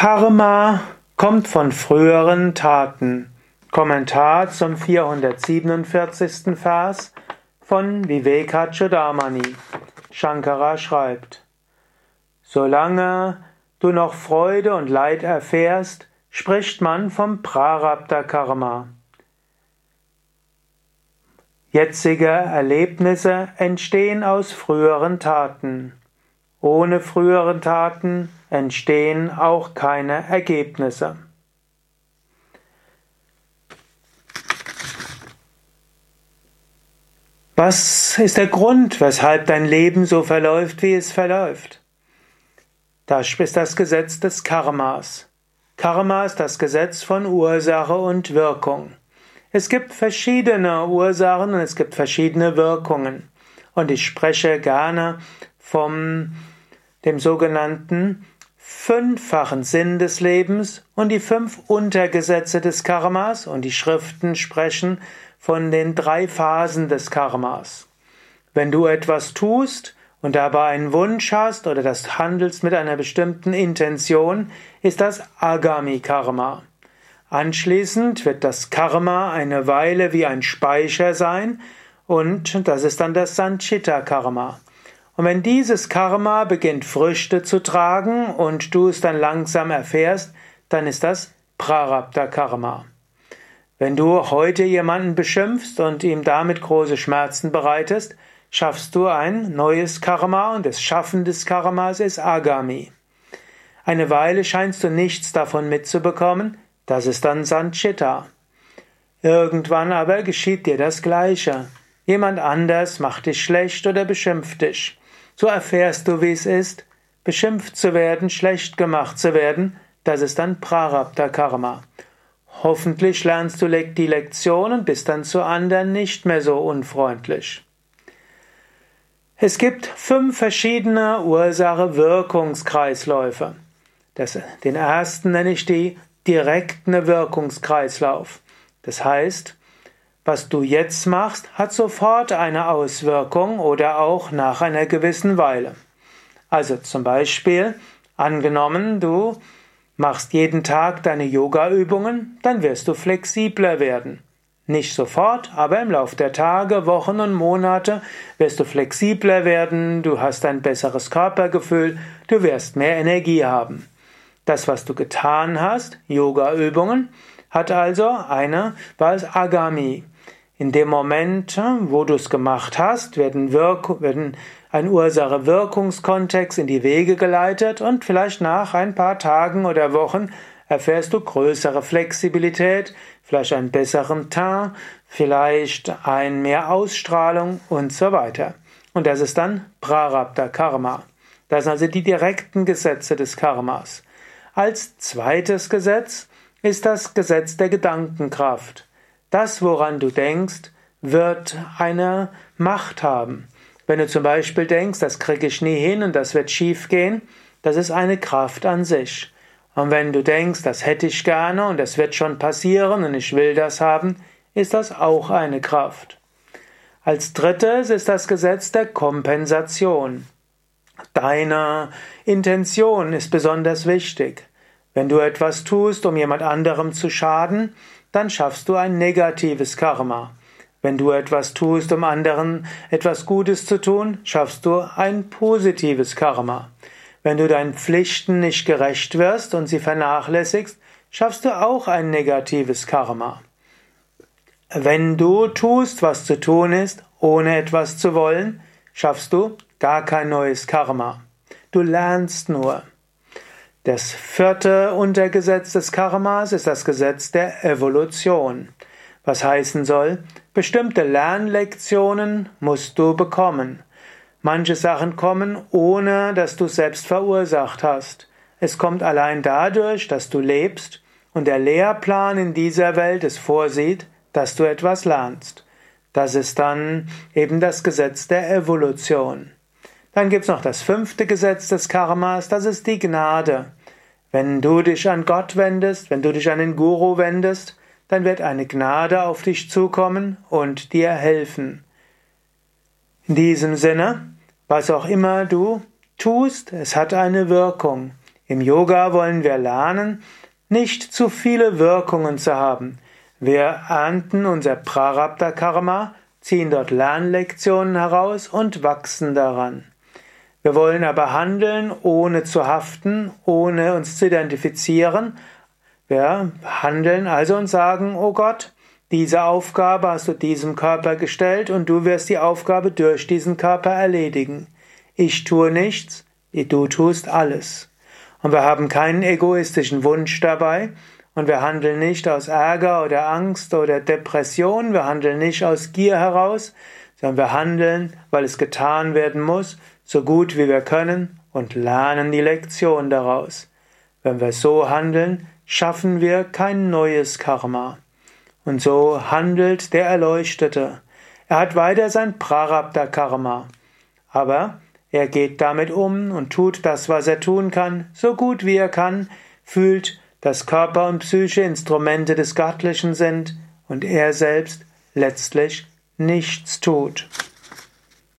Karma kommt von früheren Taten. Kommentar zum 447. Vers von Vivekachudamani. Shankara schreibt: Solange du noch Freude und Leid erfährst, spricht man vom Prarabdha Karma. Jetzige Erlebnisse entstehen aus früheren Taten. Ohne frühere Taten entstehen auch keine Ergebnisse. Was ist der Grund, weshalb dein Leben so verläuft, wie es verläuft? Das ist das Gesetz des Karmas. Karma ist das Gesetz von Ursache und Wirkung. Es gibt verschiedene Ursachen und es gibt verschiedene Wirkungen. Und ich spreche gerne vom dem sogenannten fünffachen Sinn des Lebens und die fünf Untergesetze des Karmas und die Schriften sprechen von den drei Phasen des Karmas. Wenn du etwas tust und dabei einen Wunsch hast oder das handelst mit einer bestimmten Intention, ist das Agami Karma. Anschließend wird das Karma eine Weile wie ein Speicher sein und das ist dann das Sanchita Karma. Und wenn dieses Karma beginnt Früchte zu tragen und du es dann langsam erfährst, dann ist das Prarabdha Karma. Wenn du heute jemanden beschimpfst und ihm damit große Schmerzen bereitest, schaffst du ein neues Karma und das Schaffen des Karmas ist Agami. Eine Weile scheinst du nichts davon mitzubekommen, das ist dann Sanchita. Irgendwann aber geschieht dir das Gleiche. Jemand anders macht dich schlecht oder beschimpft dich. So erfährst du, wie es ist, beschimpft zu werden, schlecht gemacht zu werden, das ist dann Prarabdha Karma. Hoffentlich lernst du die Lektion und bist dann zu anderen nicht mehr so unfreundlich. Es gibt fünf verschiedene Ursache-Wirkungskreisläufe. den ersten nenne ich die direkten Wirkungskreislauf. Das heißt, was du jetzt machst, hat sofort eine Auswirkung oder auch nach einer gewissen Weile. Also zum Beispiel, angenommen, du machst jeden Tag deine Yoga-Übungen, dann wirst du flexibler werden. Nicht sofort, aber im Laufe der Tage, Wochen und Monate wirst du flexibler werden, du hast ein besseres Körpergefühl, du wirst mehr Energie haben. Das, was du getan hast, Yoga-Übungen, hat also eine, war es Agami. In dem Moment, wo du es gemacht hast, werden, Wirk werden ein Ursache-Wirkungskontext in die Wege geleitet und vielleicht nach ein paar Tagen oder Wochen erfährst du größere Flexibilität, vielleicht einen besseren Teint, vielleicht ein mehr Ausstrahlung und so weiter. Und das ist dann Prarabdha Karma. Das sind also die direkten Gesetze des Karmas. Als zweites Gesetz ist das Gesetz der Gedankenkraft. Das, woran du denkst, wird eine Macht haben. Wenn du zum Beispiel denkst, das kriege ich nie hin und das wird schief gehen, das ist eine Kraft an sich. Und wenn du denkst, das hätte ich gerne und das wird schon passieren und ich will das haben, ist das auch eine Kraft. Als drittes ist das Gesetz der Kompensation. Deine Intention ist besonders wichtig. Wenn du etwas tust, um jemand anderem zu schaden, dann schaffst du ein negatives Karma. Wenn du etwas tust, um anderen etwas Gutes zu tun, schaffst du ein positives Karma. Wenn du deinen Pflichten nicht gerecht wirst und sie vernachlässigst, schaffst du auch ein negatives Karma. Wenn du tust, was zu tun ist, ohne etwas zu wollen, schaffst du gar kein neues Karma. Du lernst nur. Das vierte Untergesetz des Karmas ist das Gesetz der Evolution. Was heißen soll, bestimmte Lernlektionen musst du bekommen. Manche Sachen kommen, ohne dass du selbst verursacht hast. Es kommt allein dadurch, dass du lebst und der Lehrplan in dieser Welt es vorsieht, dass du etwas lernst. Das ist dann eben das Gesetz der Evolution. Dann gibt's noch das fünfte Gesetz des Karmas, das ist die Gnade. Wenn du dich an Gott wendest, wenn du dich an den Guru wendest, dann wird eine Gnade auf dich zukommen und dir helfen. In diesem Sinne, was auch immer du tust, es hat eine Wirkung. Im Yoga wollen wir lernen, nicht zu viele Wirkungen zu haben. Wir ernten unser Prarabdha Karma, ziehen dort Lernlektionen heraus und wachsen daran. Wir wollen aber handeln, ohne zu haften, ohne uns zu identifizieren. Wir handeln also und sagen, oh Gott, diese Aufgabe hast du diesem Körper gestellt und du wirst die Aufgabe durch diesen Körper erledigen. Ich tue nichts, du tust alles. Und wir haben keinen egoistischen Wunsch dabei und wir handeln nicht aus Ärger oder Angst oder Depression, wir handeln nicht aus Gier heraus, sondern wir handeln, weil es getan werden muss, so gut wie wir können und lernen die Lektion daraus. Wenn wir so handeln, schaffen wir kein neues Karma. Und so handelt der Erleuchtete. Er hat weiter sein Prarabdha Karma. Aber er geht damit um und tut das, was er tun kann, so gut wie er kann, fühlt, dass Körper und Psyche Instrumente des Göttlichen sind und er selbst letztlich nichts tut.